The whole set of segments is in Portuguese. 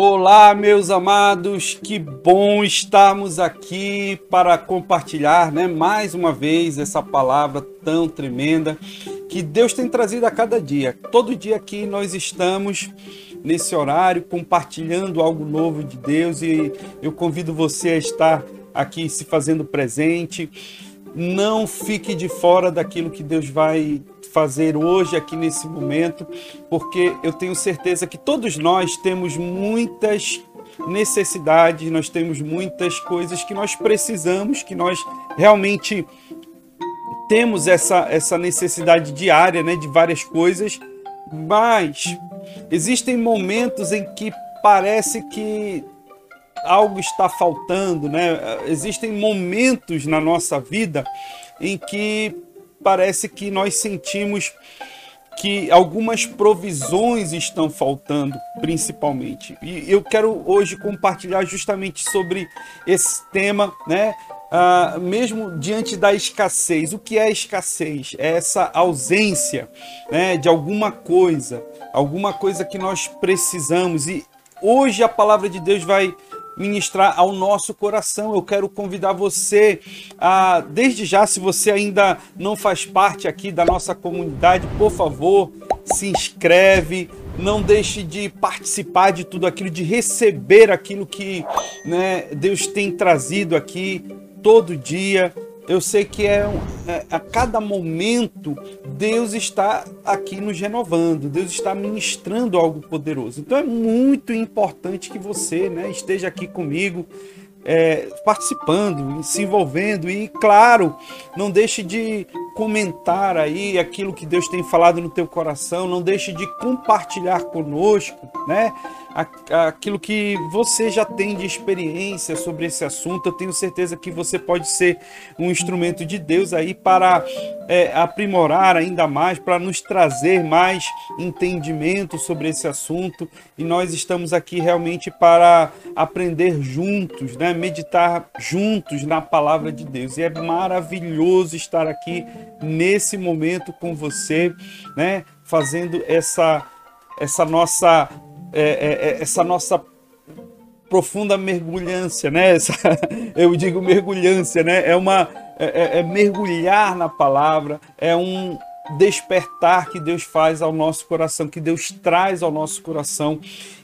Olá, meus amados, que bom estarmos aqui para compartilhar, né, mais uma vez essa palavra tão tremenda que Deus tem trazido a cada dia. Todo dia aqui nós estamos nesse horário compartilhando algo novo de Deus e eu convido você a estar aqui se fazendo presente. Não fique de fora daquilo que Deus vai fazer hoje aqui nesse momento, porque eu tenho certeza que todos nós temos muitas necessidades, nós temos muitas coisas que nós precisamos, que nós realmente temos essa, essa necessidade diária, né, de várias coisas, mas existem momentos em que parece que algo está faltando, né? Existem momentos na nossa vida em que parece que nós sentimos que algumas provisões estão faltando, principalmente. E eu quero hoje compartilhar justamente sobre esse tema, né? Ah, mesmo diante da escassez. O que é escassez? É essa ausência né, de alguma coisa, alguma coisa que nós precisamos. E hoje a palavra de Deus vai ministrar ao nosso coração. Eu quero convidar você a, desde já, se você ainda não faz parte aqui da nossa comunidade, por favor, se inscreve, não deixe de participar de tudo aquilo, de receber aquilo que né, Deus tem trazido aqui todo dia. Eu sei que é, é, a cada momento Deus está aqui nos renovando, Deus está ministrando algo poderoso. Então é muito importante que você né, esteja aqui comigo, é, participando, se envolvendo e, claro, não deixe de comentar aí aquilo que Deus tem falado no teu coração, não deixe de compartilhar conosco, né? aquilo que você já tem de experiência sobre esse assunto. Eu tenho certeza que você pode ser um instrumento de Deus aí para é, aprimorar ainda mais, para nos trazer mais entendimento sobre esse assunto. E nós estamos aqui realmente para aprender juntos, né? meditar juntos na palavra de Deus. E é maravilhoso estar aqui nesse momento com você, né? fazendo essa essa nossa é, é, é, essa nossa profunda mergulhância, né? Essa, eu digo mergulhância, né? É uma é, é, é, mergulhar na palavra, é um despertar que Deus faz ao nosso coração, que Deus traz ao nosso coração.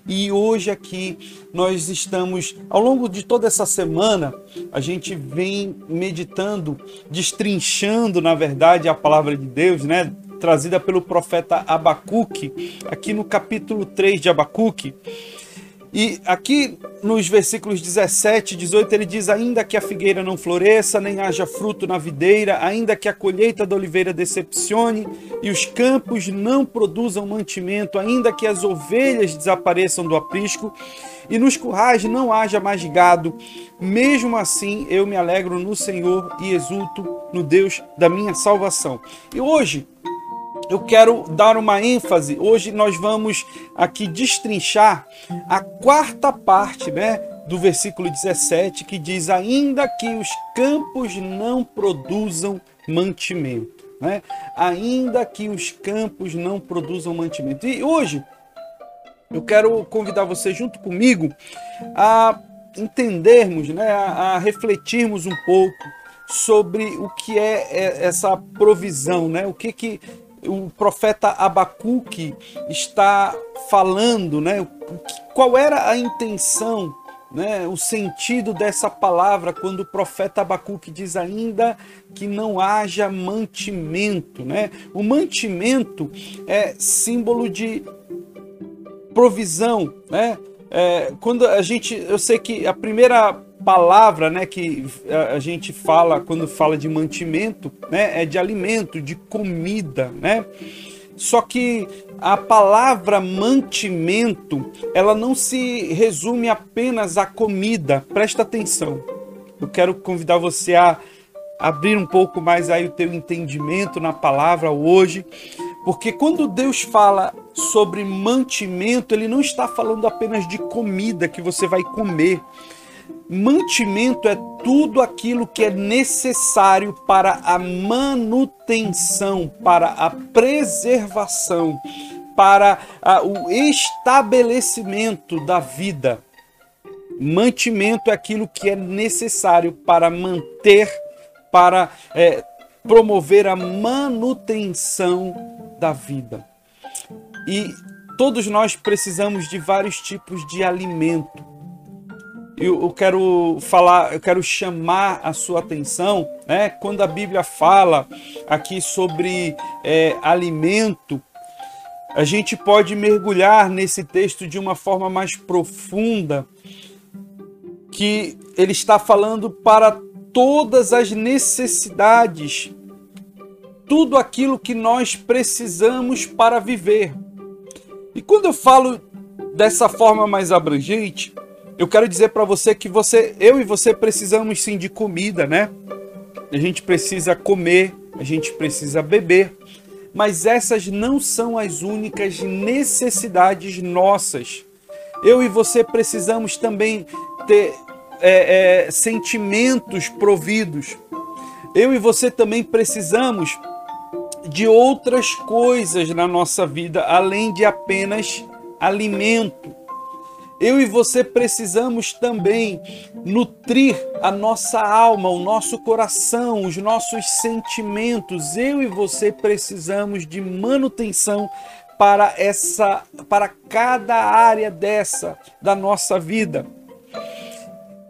E hoje aqui nós estamos, ao longo de toda essa semana, a gente vem meditando, destrinchando, na verdade, a palavra de Deus, né? trazida pelo profeta Abacuque, aqui no capítulo 3 de Abacuque. E aqui nos versículos 17 e 18 ele diz: Ainda que a figueira não floresça, nem haja fruto na videira, ainda que a colheita da oliveira decepcione e os campos não produzam mantimento, ainda que as ovelhas desapareçam do aprisco e nos currais não haja mais gado, mesmo assim eu me alegro no Senhor e exulto no Deus da minha salvação. E hoje eu quero dar uma ênfase. Hoje nós vamos aqui destrinchar a quarta parte, né, do versículo 17, que diz: Ainda que os campos não produzam mantimento, né? Ainda que os campos não produzam mantimento. E hoje eu quero convidar você junto comigo a entendermos, né, a, a refletirmos um pouco sobre o que é, é essa provisão, né? O que que o profeta Abacuque está falando, né? Qual era a intenção, né? O sentido dessa palavra quando o profeta Abacuque diz ainda que não haja mantimento, né? O mantimento é símbolo de provisão, né? É, quando a gente, eu sei que a primeira palavra né, que a gente fala quando fala de mantimento né, é de alimento, de comida, né? Só que a palavra mantimento, ela não se resume apenas à comida. Presta atenção. Eu quero convidar você a abrir um pouco mais aí o teu entendimento na palavra hoje, porque quando Deus fala sobre mantimento, ele não está falando apenas de comida que você vai comer Mantimento é tudo aquilo que é necessário para a manutenção, para a preservação, para o estabelecimento da vida. Mantimento é aquilo que é necessário para manter, para é, promover a manutenção da vida. E todos nós precisamos de vários tipos de alimento. Eu, quero falar, eu quero chamar a sua atenção, né? Quando a Bíblia fala aqui sobre é, alimento, a gente pode mergulhar nesse texto de uma forma mais profunda, que ele está falando para todas as necessidades, tudo aquilo que nós precisamos para viver. E quando eu falo dessa forma mais abrangente, eu quero dizer para você que você, eu e você precisamos sim de comida, né? A gente precisa comer, a gente precisa beber, mas essas não são as únicas necessidades nossas. Eu e você precisamos também ter é, é, sentimentos providos. Eu e você também precisamos de outras coisas na nossa vida, além de apenas alimento. Eu e você precisamos também nutrir a nossa alma, o nosso coração, os nossos sentimentos. Eu e você precisamos de manutenção para essa para cada área dessa da nossa vida.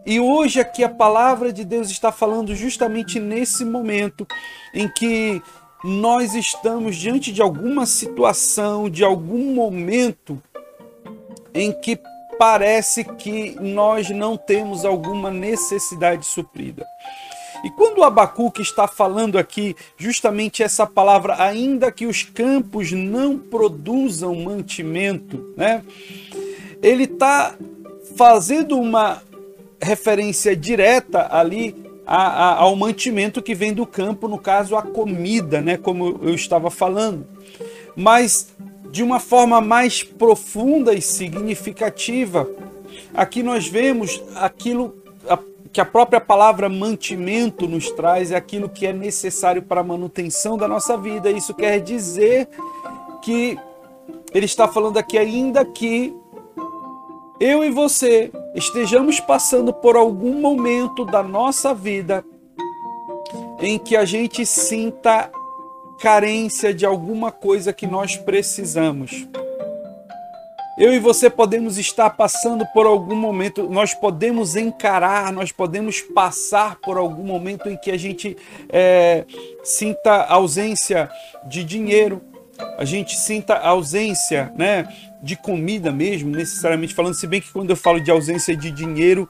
E hoje aqui a palavra de Deus está falando justamente nesse momento em que nós estamos diante de alguma situação, de algum momento em que parece que nós não temos alguma necessidade suprida. E quando o Abacuque está falando aqui justamente essa palavra, ainda que os campos não produzam mantimento, né? Ele está fazendo uma referência direta ali a, a, ao mantimento que vem do campo, no caso a comida, né? Como eu estava falando. Mas de uma forma mais profunda e significativa. Aqui nós vemos aquilo que a própria palavra mantimento nos traz, é aquilo que é necessário para a manutenção da nossa vida. Isso quer dizer que ele está falando aqui ainda que eu e você estejamos passando por algum momento da nossa vida em que a gente sinta carência de alguma coisa que nós precisamos. Eu e você podemos estar passando por algum momento, nós podemos encarar, nós podemos passar por algum momento em que a gente é, sinta ausência de dinheiro, a gente sinta ausência né, de comida mesmo, necessariamente falando, se bem que quando eu falo de ausência de dinheiro,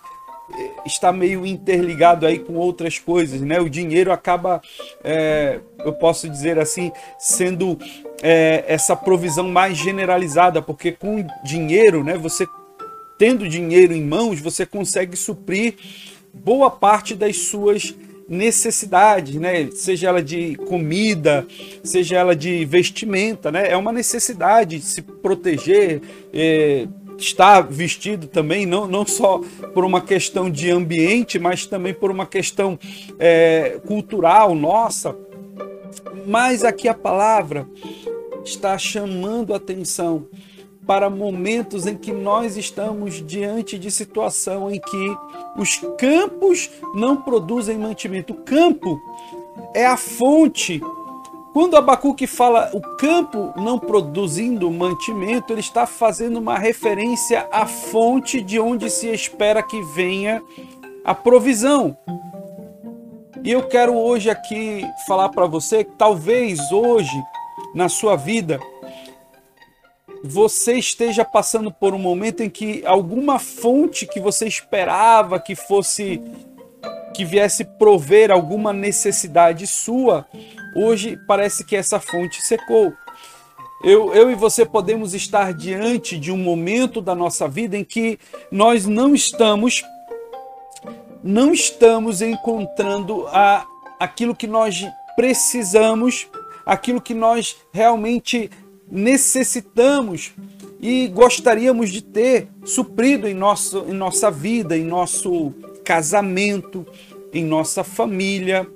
está meio interligado aí com outras coisas, né? O dinheiro acaba, é, eu posso dizer assim, sendo é, essa provisão mais generalizada, porque com dinheiro, né? Você tendo dinheiro em mãos, você consegue suprir boa parte das suas necessidades, né? Seja ela de comida, seja ela de vestimenta, né? É uma necessidade se proteger. É, estar vestido também, não, não só por uma questão de ambiente, mas também por uma questão é, cultural nossa. Mas aqui a palavra está chamando atenção para momentos em que nós estamos diante de situação em que os campos não produzem mantimento. O campo é a fonte quando Abacuque fala o campo não produzindo mantimento, ele está fazendo uma referência à fonte de onde se espera que venha a provisão. E eu quero hoje aqui falar para você que talvez hoje na sua vida você esteja passando por um momento em que alguma fonte que você esperava que fosse que viesse prover alguma necessidade sua, hoje parece que essa fonte secou. Eu, eu e você podemos estar diante de um momento da nossa vida em que nós não estamos não estamos encontrando a, aquilo que nós precisamos, aquilo que nós realmente necessitamos e gostaríamos de ter suprido em, nosso, em nossa vida, em nosso casamento, em nossa família,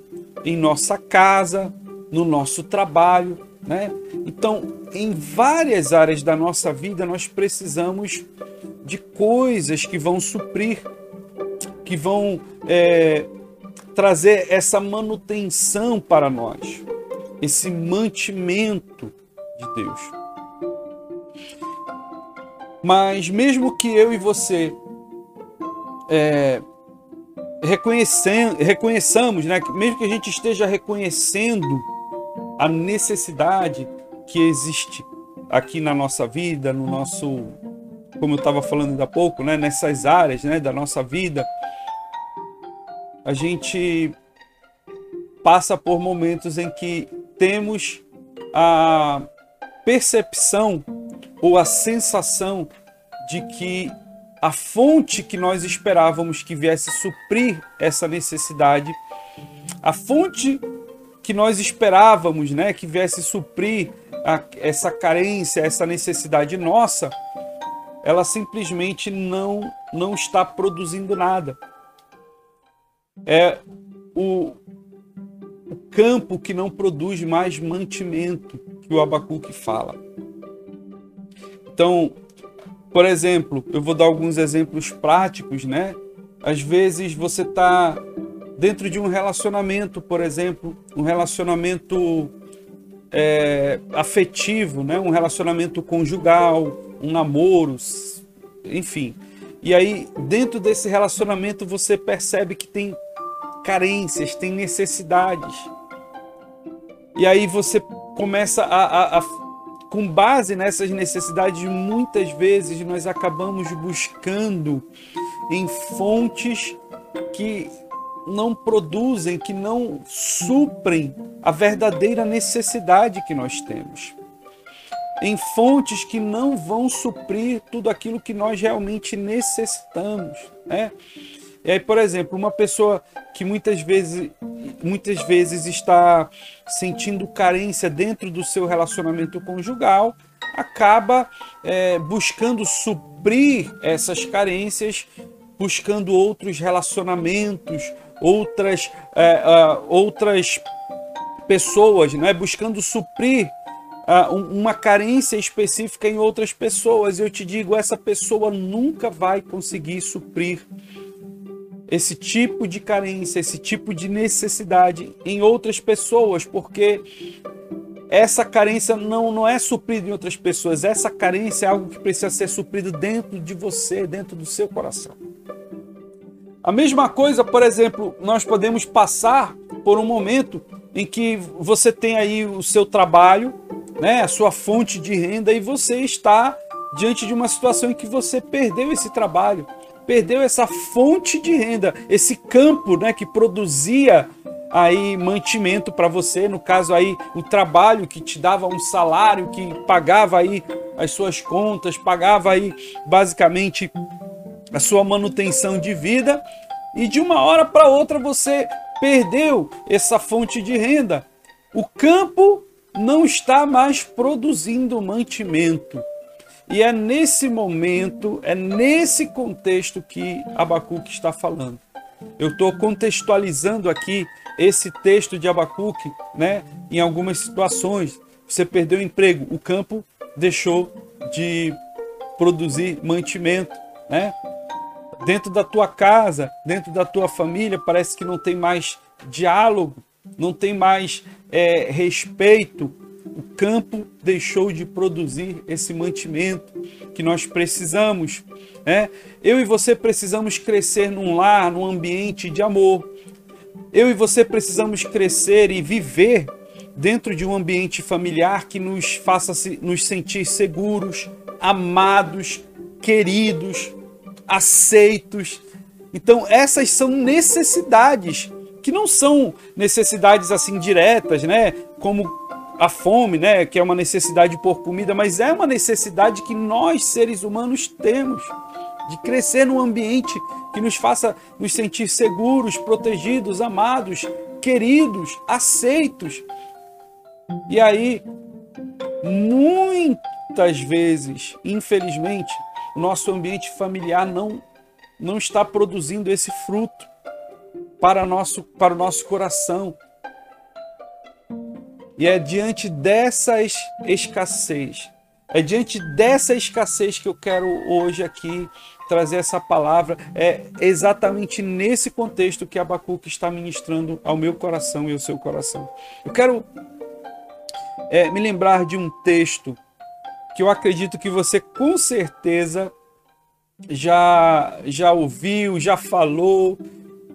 em nossa casa, no nosso trabalho, Né? Então, em várias áreas da nossa vida, nós precisamos de coisas que vão suprir, que vão é, trazer essa manutenção para nós, esse mantimento de Deus. Mas mesmo que eu e você é, reconheçamos, né, mesmo que a gente esteja reconhecendo a necessidade que existe aqui na nossa vida, no nosso, como eu estava falando ainda há pouco, né, nessas áreas né, da nossa vida, a gente passa por momentos em que temos a percepção ou a sensação de que a fonte que nós esperávamos que viesse suprir essa necessidade, a fonte que nós esperávamos, né, que viesse suprir a, essa carência, essa necessidade nossa, ela simplesmente não não está produzindo nada. É o, o campo que não produz mais mantimento que o Abacuque fala. Então, por exemplo, eu vou dar alguns exemplos práticos, né? Às vezes você está dentro de um relacionamento, por exemplo, um relacionamento é, afetivo, né? um relacionamento conjugal, um namoro, enfim. E aí, dentro desse relacionamento, você percebe que tem carências, tem necessidades. E aí você começa a, a, a com base nessas necessidades, muitas vezes nós acabamos buscando em fontes que não produzem, que não suprem a verdadeira necessidade que nós temos. Em fontes que não vão suprir tudo aquilo que nós realmente necessitamos. Né? E aí, por exemplo, uma pessoa que muitas vezes, muitas vezes está sentindo carência dentro do seu relacionamento conjugal, acaba é, buscando suprir essas carências, buscando outros relacionamentos, outras, é, uh, outras pessoas, né? buscando suprir uh, uma carência específica em outras pessoas. Eu te digo, essa pessoa nunca vai conseguir suprir esse tipo de carência, esse tipo de necessidade em outras pessoas, porque essa carência não, não é suprida em outras pessoas, essa carência é algo que precisa ser suprido dentro de você, dentro do seu coração. A mesma coisa, por exemplo, nós podemos passar por um momento em que você tem aí o seu trabalho, né, a sua fonte de renda e você está diante de uma situação em que você perdeu esse trabalho perdeu essa fonte de renda, esse campo né, que produzia aí mantimento para você, no caso aí o trabalho que te dava um salário, que pagava aí as suas contas, pagava aí basicamente a sua manutenção de vida e de uma hora para outra você perdeu essa fonte de renda. O campo não está mais produzindo mantimento. E é nesse momento, é nesse contexto que Abacuque está falando. Eu estou contextualizando aqui esse texto de Abacuque, né? Em algumas situações, você perdeu o emprego, o campo deixou de produzir mantimento, né? Dentro da tua casa, dentro da tua família, parece que não tem mais diálogo, não tem mais é, respeito, o campo deixou de produzir esse mantimento que nós precisamos. Né? Eu e você precisamos crescer num lar, num ambiente de amor. Eu e você precisamos crescer e viver dentro de um ambiente familiar que nos faça nos sentir seguros, amados, queridos, aceitos. Então, essas são necessidades que não são necessidades assim diretas, né? Como a fome, né, que é uma necessidade por comida, mas é uma necessidade que nós seres humanos temos de crescer num ambiente que nos faça nos sentir seguros, protegidos, amados, queridos, aceitos. E aí, muitas vezes, infelizmente, o nosso ambiente familiar não não está produzindo esse fruto para nosso para o nosso coração. E é diante dessa escassez, é diante dessa escassez que eu quero hoje aqui trazer essa palavra. É exatamente nesse contexto que Abacuque está ministrando ao meu coração e ao seu coração. Eu quero é, me lembrar de um texto que eu acredito que você com certeza já, já ouviu, já falou,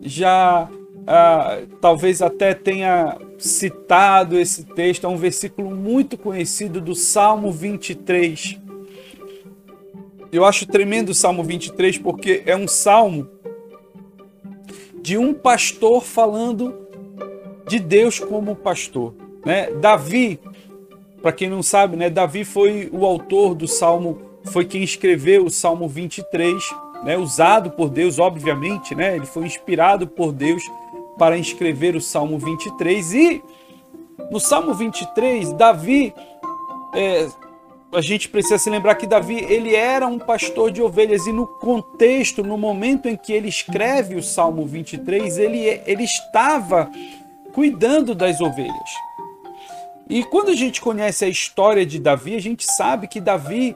já ah, talvez até tenha citado esse texto, é um versículo muito conhecido do Salmo 23. Eu acho tremendo o Salmo 23 porque é um salmo de um pastor falando de Deus como pastor. Né? Davi, para quem não sabe, né? Davi foi o autor do Salmo, foi quem escreveu o Salmo 23, né? usado por Deus, obviamente, né? ele foi inspirado por Deus para escrever o Salmo 23. E no Salmo 23, Davi, é, a gente precisa se lembrar que Davi ele era um pastor de ovelhas e no contexto, no momento em que ele escreve o Salmo 23, ele, ele estava cuidando das ovelhas. E quando a gente conhece a história de Davi, a gente sabe que Davi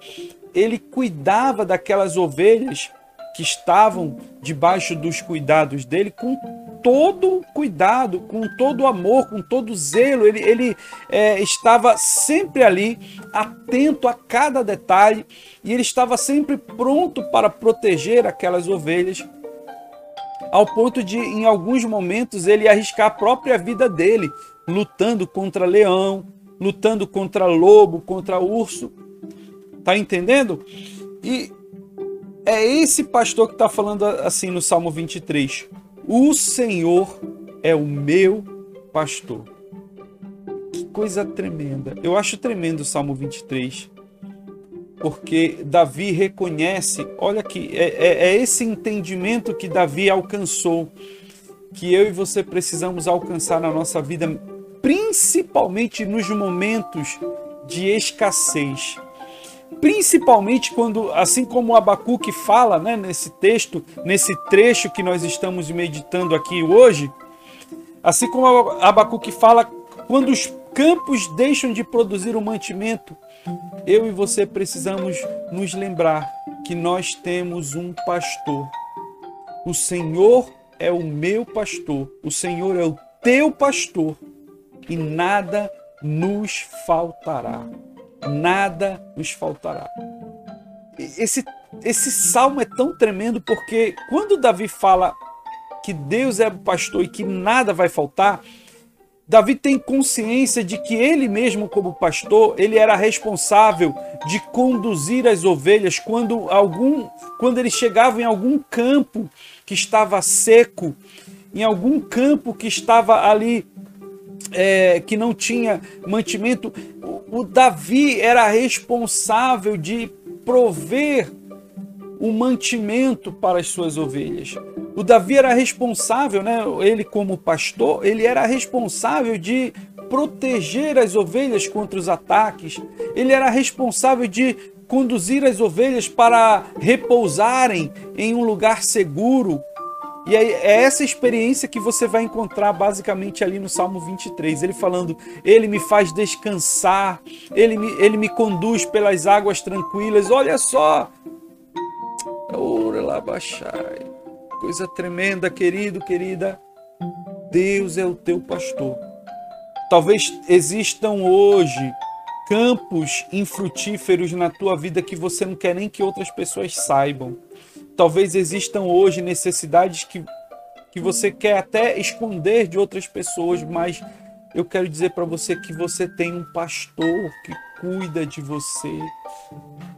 ele cuidava daquelas ovelhas que estavam debaixo dos cuidados dele com todo cuidado, com todo amor, com todo zelo. Ele, ele é, estava sempre ali, atento a cada detalhe, e ele estava sempre pronto para proteger aquelas ovelhas, ao ponto de, em alguns momentos, ele arriscar a própria vida dele, lutando contra leão, lutando contra lobo, contra urso. Tá entendendo? E é esse pastor que está falando assim no Salmo 23. O Senhor é o meu pastor. Que coisa tremenda. Eu acho tremendo o Salmo 23. Porque Davi reconhece, olha aqui, é, é, é esse entendimento que Davi alcançou, que eu e você precisamos alcançar na nossa vida, principalmente nos momentos de escassez. Principalmente quando, assim como Abacuque fala né, nesse texto, nesse trecho que nós estamos meditando aqui hoje, assim como Abacuque fala, quando os campos deixam de produzir o mantimento, eu e você precisamos nos lembrar que nós temos um pastor. O Senhor é o meu pastor, o Senhor é o teu pastor e nada nos faltará nada nos faltará. Esse, esse salmo é tão tremendo porque quando Davi fala que Deus é o pastor e que nada vai faltar, Davi tem consciência de que ele mesmo, como pastor, ele era responsável de conduzir as ovelhas quando algum, quando ele chegava em algum campo que estava seco, em algum campo que estava ali é, que não tinha mantimento, o, o Davi era responsável de prover o mantimento para as suas ovelhas. O Davi era responsável, né? Ele como pastor, ele era responsável de proteger as ovelhas contra os ataques. Ele era responsável de conduzir as ovelhas para repousarem em um lugar seguro, e é essa experiência que você vai encontrar basicamente ali no Salmo 23. Ele falando, ele me faz descansar, ele me, ele me conduz pelas águas tranquilas. Olha só! Coisa tremenda, querido, querida. Deus é o teu pastor. Talvez existam hoje campos infrutíferos na tua vida que você não quer nem que outras pessoas saibam Talvez existam hoje necessidades que, que você quer até esconder de outras pessoas, mas eu quero dizer para você que você tem um pastor que cuida de você.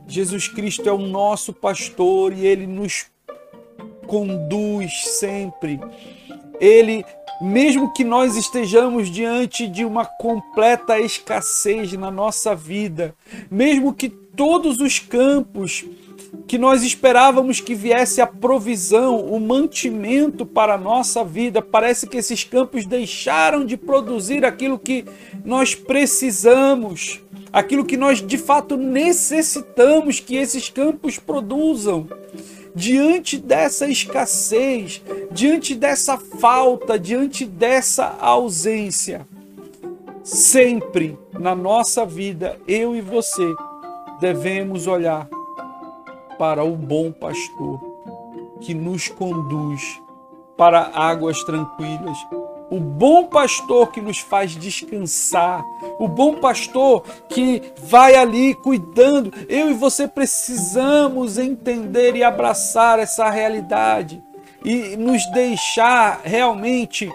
Jesus Cristo é o nosso pastor e ele nos conduz sempre. Ele, mesmo que nós estejamos diante de uma completa escassez na nossa vida, mesmo que todos os campos que nós esperávamos que viesse a provisão, o mantimento para a nossa vida. Parece que esses campos deixaram de produzir aquilo que nós precisamos, aquilo que nós de fato necessitamos que esses campos produzam. Diante dessa escassez, diante dessa falta, diante dessa ausência, sempre na nossa vida, eu e você, devemos olhar para o bom pastor que nos conduz para águas tranquilas. O bom pastor que nos faz descansar, o bom pastor que vai ali cuidando. Eu e você precisamos entender e abraçar essa realidade e nos deixar realmente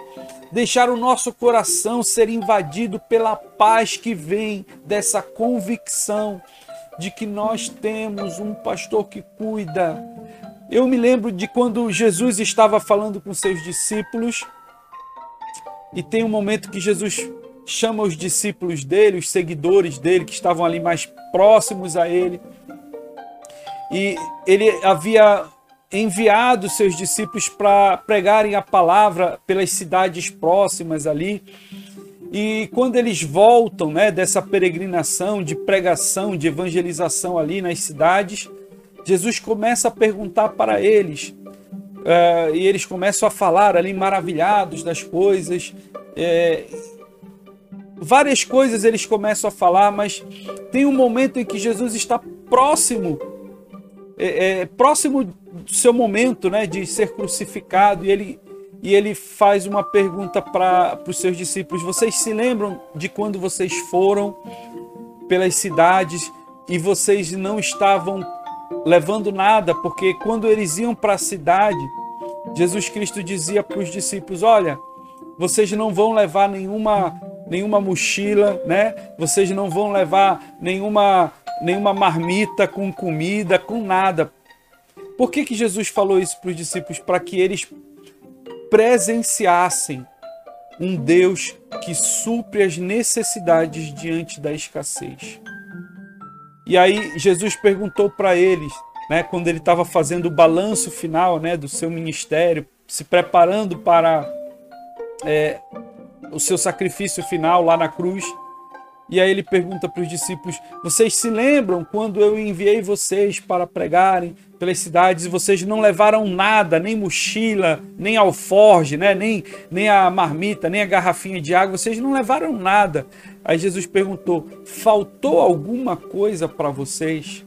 deixar o nosso coração ser invadido pela paz que vem dessa convicção de que nós temos um pastor que cuida. Eu me lembro de quando Jesus estava falando com seus discípulos e tem um momento que Jesus chama os discípulos dele, os seguidores dele que estavam ali mais próximos a ele. E ele havia enviado seus discípulos para pregarem a palavra pelas cidades próximas ali. E quando eles voltam né, dessa peregrinação de pregação, de evangelização ali nas cidades, Jesus começa a perguntar para eles. Uh, e eles começam a falar ali maravilhados das coisas. É, várias coisas eles começam a falar, mas tem um momento em que Jesus está próximo, é, é, próximo do seu momento né, de ser crucificado, e ele e ele faz uma pergunta para os seus discípulos: Vocês se lembram de quando vocês foram pelas cidades e vocês não estavam levando nada? Porque quando eles iam para a cidade, Jesus Cristo dizia para os discípulos: Olha, vocês não vão levar nenhuma nenhuma mochila, né? Vocês não vão levar nenhuma nenhuma marmita com comida, com nada. Por que, que Jesus falou isso para os discípulos? Para que eles presenciassem um Deus que supre as necessidades diante da escassez. E aí Jesus perguntou para eles, né, quando ele estava fazendo o balanço final né, do seu ministério, se preparando para é, o seu sacrifício final lá na cruz, e aí ele pergunta para os discípulos: Vocês se lembram quando eu enviei vocês para pregarem pelas cidades e vocês não levaram nada, nem mochila, nem alforge, né? nem, nem a marmita, nem a garrafinha de água, vocês não levaram nada. Aí Jesus perguntou: Faltou alguma coisa para vocês?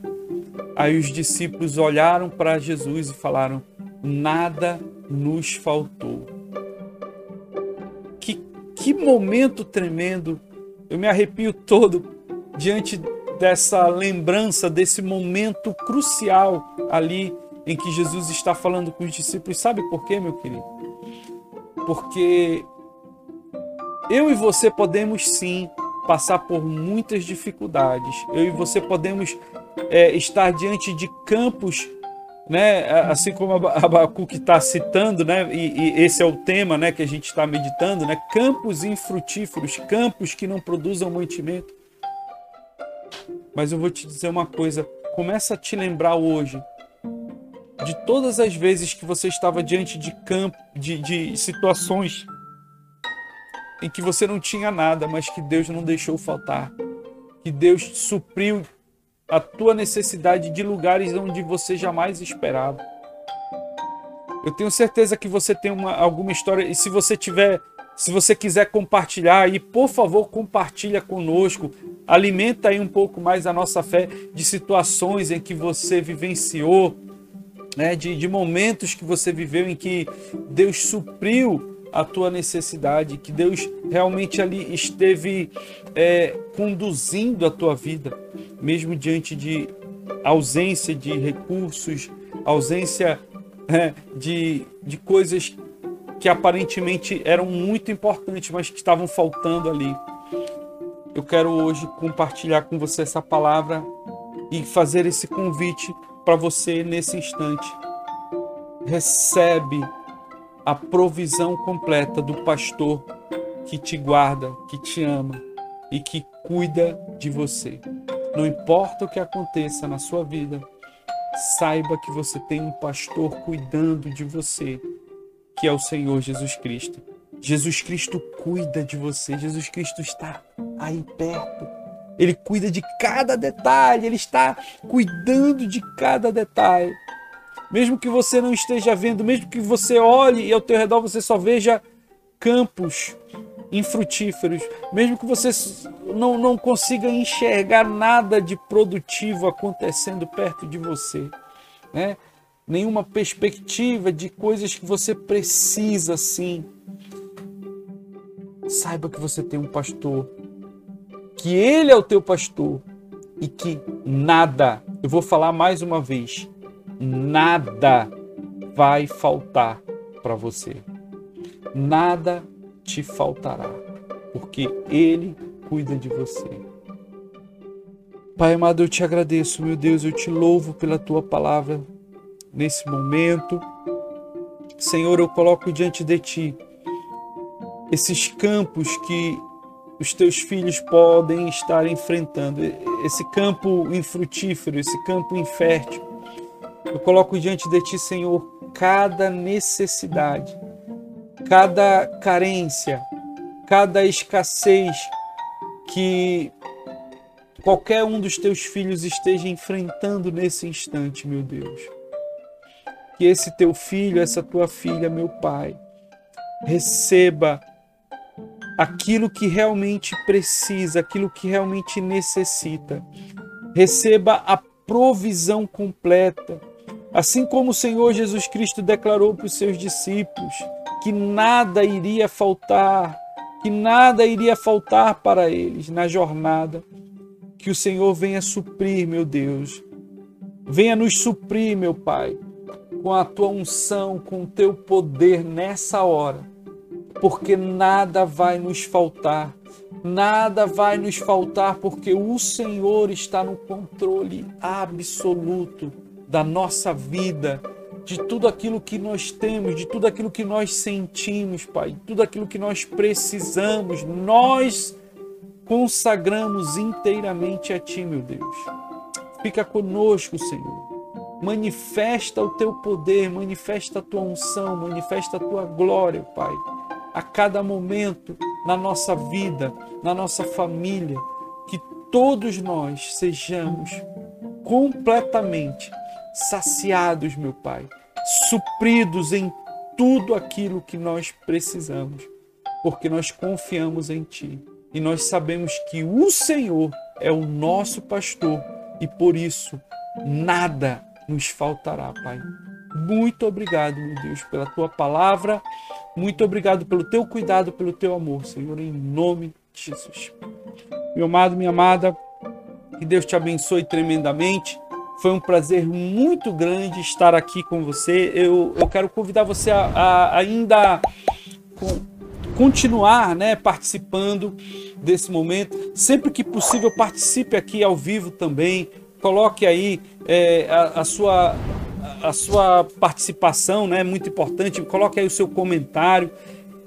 Aí os discípulos olharam para Jesus e falaram: Nada nos faltou. Que, que momento tremendo eu me arrepio todo diante dessa lembrança, desse momento crucial ali em que Jesus está falando com os discípulos. Sabe por quê, meu querido? Porque eu e você podemos sim passar por muitas dificuldades. Eu e você podemos é, estar diante de campos né? Assim como Abacuque está citando, né? E, e, esse é o tema, né? Que a gente está meditando, né? Campos infrutíferos, campos que não produzam mantimento. Mas eu vou te dizer uma coisa, começa a te lembrar hoje de todas as vezes que você estava diante de campo, de, de situações em que você não tinha nada, mas que Deus não deixou faltar, que Deus supriu a tua necessidade de lugares onde você jamais esperava. Eu tenho certeza que você tem uma, alguma história e se você tiver, se você quiser compartilhar aí, por favor, compartilha conosco. Alimenta aí um pouco mais a nossa fé de situações em que você vivenciou, né, de, de momentos que você viveu em que Deus supriu a tua necessidade, que Deus realmente ali esteve é, conduzindo a tua vida, mesmo diante de ausência de recursos, ausência é, de, de coisas que aparentemente eram muito importantes, mas que estavam faltando ali. Eu quero hoje compartilhar com você essa palavra e fazer esse convite para você nesse instante. Recebe a provisão completa do pastor que te guarda, que te ama e que cuida de você. Não importa o que aconteça na sua vida, saiba que você tem um pastor cuidando de você, que é o Senhor Jesus Cristo. Jesus Cristo cuida de você, Jesus Cristo está aí perto. Ele cuida de cada detalhe, ele está cuidando de cada detalhe mesmo que você não esteja vendo, mesmo que você olhe e ao teu redor você só veja campos, infrutíferos, mesmo que você não, não consiga enxergar nada de produtivo acontecendo perto de você, né? nenhuma perspectiva de coisas que você precisa sim. Saiba que você tem um pastor, que ele é o teu pastor e que nada, eu vou falar mais uma vez, nada vai faltar para você. Nada te faltará, porque ele cuida de você. Pai amado, eu te agradeço, meu Deus, eu te louvo pela tua palavra nesse momento. Senhor, eu coloco diante de ti esses campos que os teus filhos podem estar enfrentando, esse campo infrutífero, esse campo infértil. Eu coloco diante de ti, Senhor, cada necessidade, cada carência, cada escassez que qualquer um dos teus filhos esteja enfrentando nesse instante, meu Deus que esse teu filho, essa tua filha, meu Pai, receba aquilo que realmente precisa, aquilo que realmente necessita. Receba a provisão completa. Assim como o Senhor Jesus Cristo declarou para os seus discípulos que nada iria faltar, que nada iria faltar para eles na jornada. Que o Senhor venha suprir, meu Deus. Venha nos suprir, meu Pai com a tua unção, com o teu poder nessa hora, porque nada vai nos faltar, nada vai nos faltar, porque o Senhor está no controle absoluto da nossa vida, de tudo aquilo que nós temos, de tudo aquilo que nós sentimos, Pai, tudo aquilo que nós precisamos, nós consagramos inteiramente a Ti, meu Deus. Fica conosco, Senhor. Manifesta o teu poder, manifesta a tua unção, manifesta a tua glória, Pai, a cada momento na nossa vida, na nossa família, que todos nós sejamos completamente saciados, meu Pai, supridos em tudo aquilo que nós precisamos, porque nós confiamos em Ti e nós sabemos que o Senhor é o nosso pastor e por isso nada nos faltará, Pai. Muito obrigado, meu Deus, pela tua palavra. Muito obrigado pelo teu cuidado, pelo teu amor, Senhor, em nome de Jesus. Meu amado, minha amada, que Deus te abençoe tremendamente. Foi um prazer muito grande estar aqui com você. Eu, eu quero convidar você a, a ainda continuar né, participando desse momento. Sempre que possível, participe aqui ao vivo também coloque aí é, a, a, sua, a sua participação, né? Muito importante. Coloque aí o seu comentário.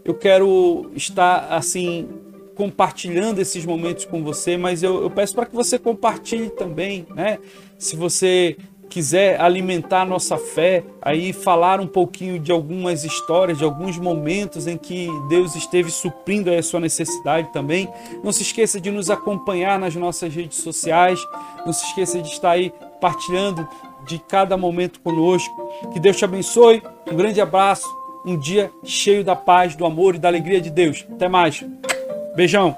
Eu quero estar assim compartilhando esses momentos com você, mas eu, eu peço para que você compartilhe também, né? Se você quiser alimentar a nossa fé, aí falar um pouquinho de algumas histórias, de alguns momentos em que Deus esteve suprindo a sua necessidade também. Não se esqueça de nos acompanhar nas nossas redes sociais. Não se esqueça de estar aí partilhando de cada momento conosco. Que Deus te abençoe. Um grande abraço. Um dia cheio da paz, do amor e da alegria de Deus. Até mais. Beijão.